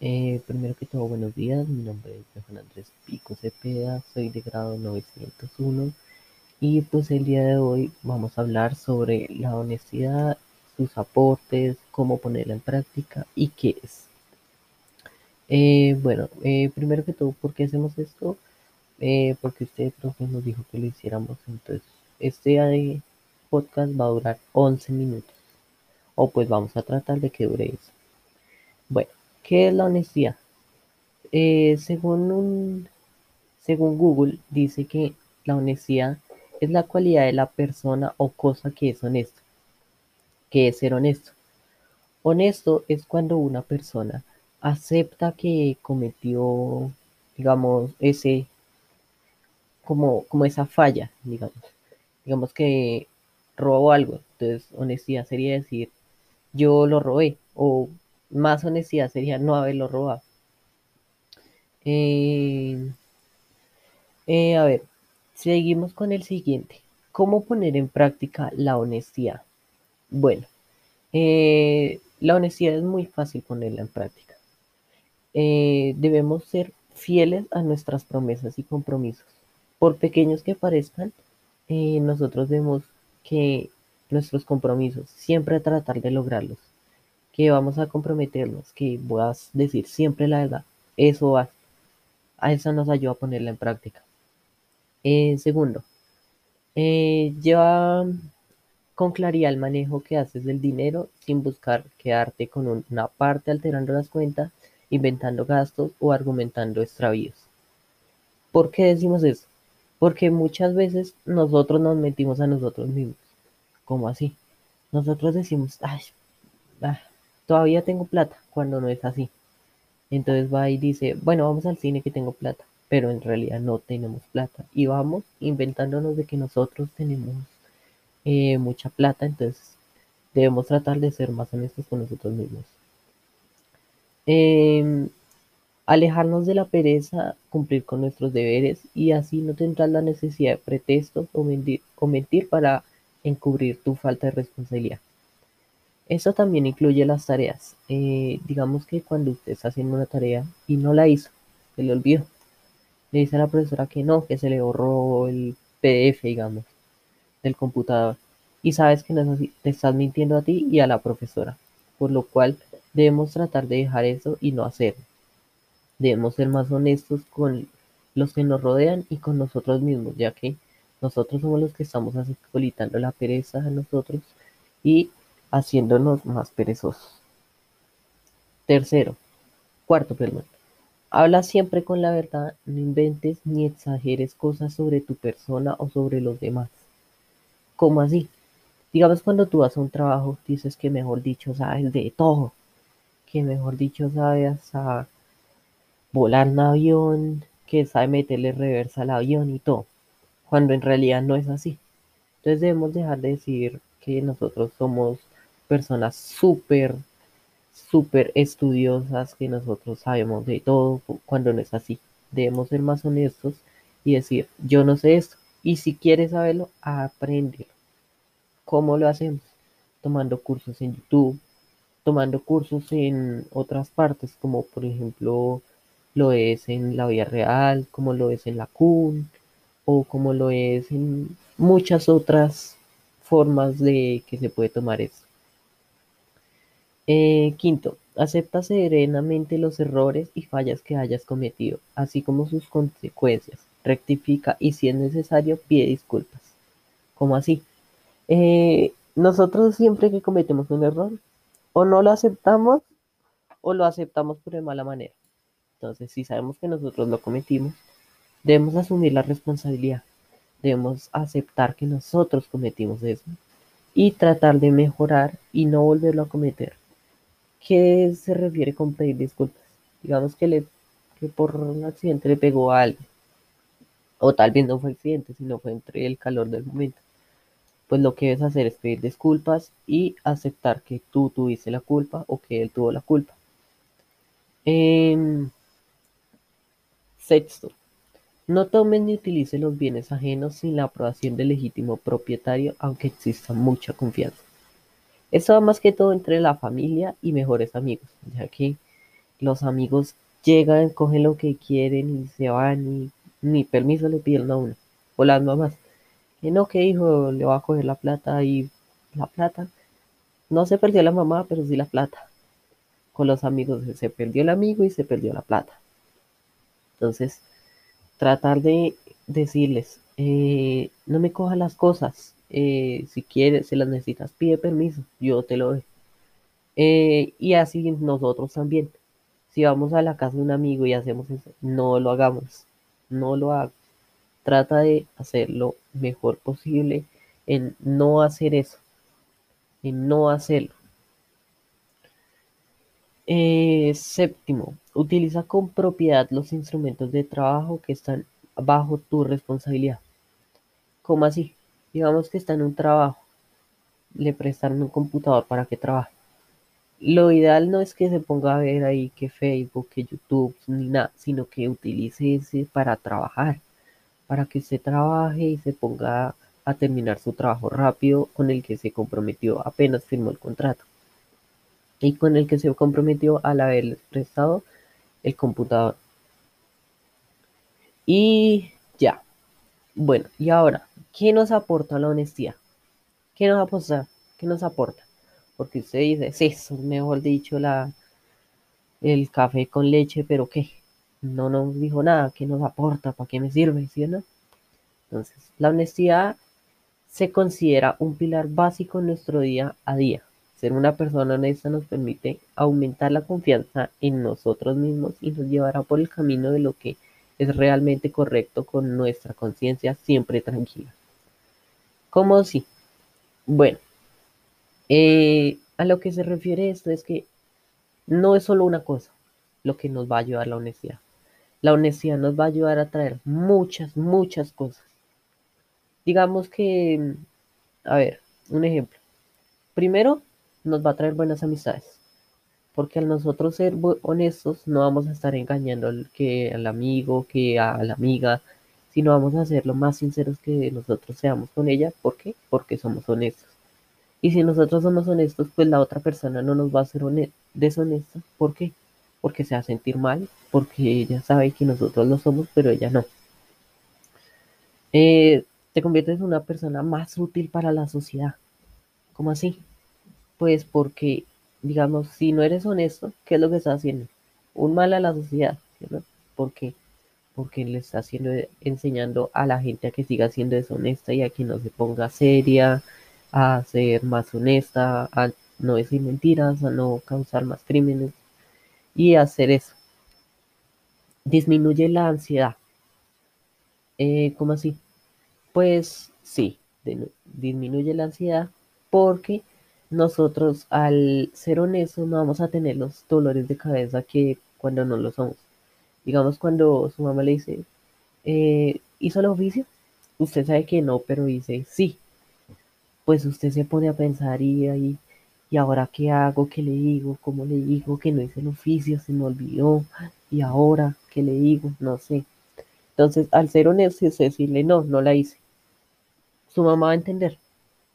Eh, primero que todo, buenos días. Mi nombre es Juan Andrés Pico Cepeda, soy de grado 901 y pues el día de hoy vamos a hablar sobre la honestidad, sus aportes, cómo ponerla en práctica y qué es. Eh, bueno, eh, primero que todo, ¿por qué hacemos esto? Porque usted, profe, nos dijo que lo hiciéramos. Entonces, este podcast va a durar 11 minutos. O pues vamos a tratar de que dure eso. Bueno, ¿qué es la honestidad? según, según Google, dice que la honestidad es la cualidad de la persona o cosa que es honesto. ¿Qué es ser honesto? Honesto es cuando una persona acepta que cometió, digamos, ese, como, como esa falla, digamos. Digamos que robó algo. Entonces, honestidad sería decir, yo lo robé. O más honestidad sería no haberlo robado. Eh, eh, a ver, seguimos con el siguiente. ¿Cómo poner en práctica la honestidad? Bueno, eh, la honestidad es muy fácil ponerla en práctica. debemos ser fieles a nuestras promesas y compromisos. Por pequeños que parezcan, nosotros debemos que nuestros compromisos, siempre tratar de lograrlos, que vamos a comprometernos, que voy a decir siempre la verdad, eso va, a eso nos ayuda a ponerla en práctica. Eh, segundo, eh, lleva con claridad el manejo que haces del dinero sin buscar quedarte con una parte alterando las cuentas, inventando gastos o argumentando extravíos. ¿Por qué decimos eso? Porque muchas veces nosotros nos metimos a nosotros mismos. ¿Cómo así? Nosotros decimos, ay, ah, todavía tengo plata, cuando no es así. Entonces va y dice, bueno, vamos al cine que tengo plata, pero en realidad no tenemos plata. Y vamos inventándonos de que nosotros tenemos eh, mucha plata, entonces debemos tratar de ser más honestos con nosotros mismos. Em, alejarnos de la pereza, cumplir con nuestros deberes y así no tendrás la necesidad de pretextos o mentir para encubrir tu falta de responsabilidad. Eso también incluye las tareas. Eh, digamos que cuando usted está haciendo una tarea y no la hizo, se le olvidó. Le dice a la profesora que no, que se le borró el PDF, digamos, del computador. Y sabes que no es así, te estás mintiendo a ti y a la profesora. Por lo cual debemos tratar de dejar eso y no hacerlo. Debemos ser más honestos con los que nos rodean y con nosotros mismos, ya que nosotros somos los que estamos acolitando la pereza a nosotros y haciéndonos más perezosos. Tercero, cuarto, perdón. Habla siempre con la verdad, no inventes ni exageres cosas sobre tu persona o sobre los demás. ¿Cómo así? Digamos cuando tú vas a un trabajo, dices que mejor dicho sabes de todo, que mejor dicho sabes a volar un avión, que sabe meterle reversa al avión y todo cuando en realidad no es así. Entonces debemos dejar de decir que nosotros somos personas súper, súper estudiosas, que nosotros sabemos de todo, cuando no es así. Debemos ser más honestos y decir, yo no sé esto. Y si quieres saberlo, aprende. ¿Cómo lo hacemos? Tomando cursos en YouTube, tomando cursos en otras partes, como por ejemplo lo es en la vida real, como lo es en la CUN, o como lo es en muchas otras formas de que se puede tomar esto. Eh, quinto, acepta serenamente los errores y fallas que hayas cometido, así como sus consecuencias. Rectifica y si es necesario pide disculpas. ¿Cómo así? Eh, nosotros siempre que cometemos un error, o no lo aceptamos o lo aceptamos por de mala manera. Entonces, si sabemos que nosotros lo cometimos, Debemos asumir la responsabilidad, debemos aceptar que nosotros cometimos eso y tratar de mejorar y no volverlo a cometer. ¿Qué se refiere con pedir disculpas? Digamos que, le, que por un accidente le pegó a alguien, o tal vez no fue accidente, sino fue entre el calor del momento. Pues lo que debes hacer es pedir disculpas y aceptar que tú tuviste la culpa o que él tuvo la culpa. Em, sexto, no tome ni utilice los bienes ajenos sin la aprobación del legítimo propietario, aunque exista mucha confianza. Esto más que todo entre la familia y mejores amigos, ya que Los amigos llegan, cogen lo que quieren y se van y ni permiso le piden a uno. O las mamás, que no, que hijo, le va a coger la plata y la plata. No se perdió la mamá, pero sí la plata. Con los amigos se perdió el amigo y se perdió la plata. Entonces, tratar de decirles, eh, no me cojas las cosas, eh, si quieres, si las necesitas, pide permiso, yo te lo doy. Eh, y así nosotros también. Si vamos a la casa de un amigo y hacemos eso, no lo hagamos, no lo hagas. Trata de hacer lo mejor posible en no hacer eso, en no hacerlo. Eh, séptimo, utiliza con propiedad los instrumentos de trabajo que están bajo tu responsabilidad. ¿Cómo así? Digamos que está en un trabajo, le prestaron un computador para que trabaje. Lo ideal no es que se ponga a ver ahí que Facebook, que YouTube, ni nada, sino que utilice ese para trabajar, para que usted trabaje y se ponga a terminar su trabajo rápido con el que se comprometió apenas firmó el contrato y con el que se comprometió al haber prestado el computador. Y ya. Bueno, y ahora, ¿qué nos aporta la honestidad? ¿Qué nos aporta? ¿Qué nos aporta? Porque usted dice, sí, es mejor dicho la, el café con leche, pero ¿qué? No nos dijo nada, ¿qué nos aporta? ¿Para qué me sirve? ¿Sí o no? Entonces, la honestidad se considera un pilar básico en nuestro día a día. Ser una persona honesta nos permite aumentar la confianza en nosotros mismos y nos llevará por el camino de lo que es realmente correcto con nuestra conciencia siempre tranquila. ¿Cómo si? Bueno, eh, a lo que se refiere esto es que no es solo una cosa lo que nos va a ayudar la honestidad. La honestidad nos va a ayudar a traer muchas, muchas cosas. Digamos que, a ver, un ejemplo. Primero, nos va a traer buenas amistades. Porque al nosotros ser honestos, no vamos a estar engañando al, que, al amigo, que a la amiga, sino vamos a ser lo más sinceros que nosotros seamos con ella. ¿Por qué? Porque somos honestos. Y si nosotros somos honestos, pues la otra persona no nos va a ser deshonesta. ¿Por qué? Porque se va a sentir mal, porque ella sabe que nosotros lo somos, pero ella no. Eh, te conviertes en una persona más útil para la sociedad. ¿Cómo así? Pues porque, digamos, si no eres honesto, ¿qué es lo que estás haciendo? Un mal a la sociedad, ¿cierto? ¿Por qué? Porque le está haciendo, enseñando a la gente a que siga siendo deshonesta y a que no se ponga seria, a ser más honesta, a no decir mentiras, a no causar más crímenes y hacer eso. Disminuye la ansiedad. Eh, ¿Cómo así? Pues sí, disminuye la ansiedad porque nosotros al ser honestos no vamos a tener los dolores de cabeza que cuando no lo somos. Digamos cuando su mamá le dice, eh, ¿hizo el oficio? Usted sabe que no, pero dice sí. Pues usted se pone a pensar y ahí, ¿y ahora qué hago? ¿Qué le digo? ¿Cómo le digo que no hice el oficio? Se me olvidó. ¿Y ahora qué le digo? No sé. Entonces, al ser honesto es decirle, no, no la hice. Su mamá va a entender.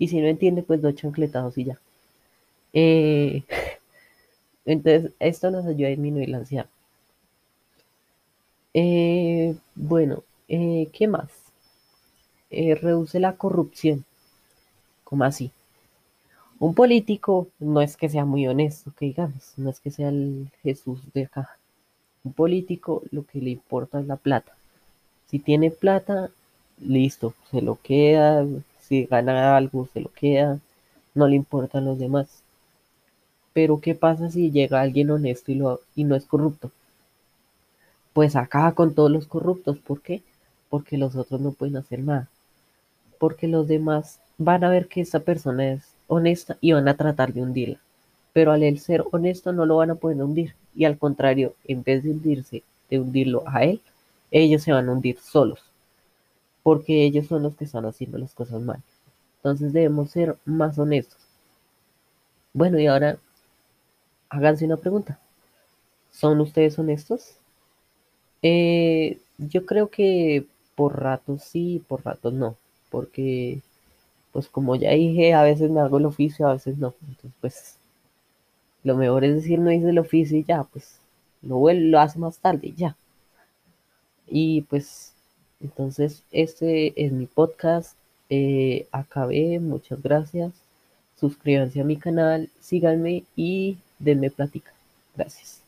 Y si no entiende, pues dos chancletados y ya. Eh, entonces, esto nos ayuda a disminuir la ansiedad. Eh, bueno, eh, ¿qué más? reduce la corrupción. ¿Cómo así? Un político no es que sea muy honesto, que digamos, no es que sea el Jesús de acá. Un político lo que le importa es la plata. Si tiene plata, listo, se lo queda, si gana algo, se lo queda, no le importan los demás. Pero ¿qué pasa si llega alguien honesto y, lo, y no es corrupto? Pues acaba con todos los corruptos. ¿Por qué? Porque los otros no pueden hacer nada. Porque los demás van a ver que esa persona es honesta y van a tratar de hundirla. Pero al él ser honesto no lo van a poder hundir. Y al contrario, en vez de hundirse, de hundirlo a él, ellos se van a hundir solos porque ellos son los que están haciendo las cosas mal. Entonces debemos ser más honestos. Bueno, y ahora háganse una pregunta. ¿Son ustedes honestos? Eh, yo creo que por ratos sí, por ratos no, porque pues como ya dije, a veces me hago el oficio, a veces no. Entonces, pues lo mejor es decir no hice el oficio y ya, pues lo, lo hace más tarde, ya. Y pues, entonces, este es mi podcast. Eh, acabé, muchas gracias. Suscríbanse a mi canal, síganme y denme plática. Gracias.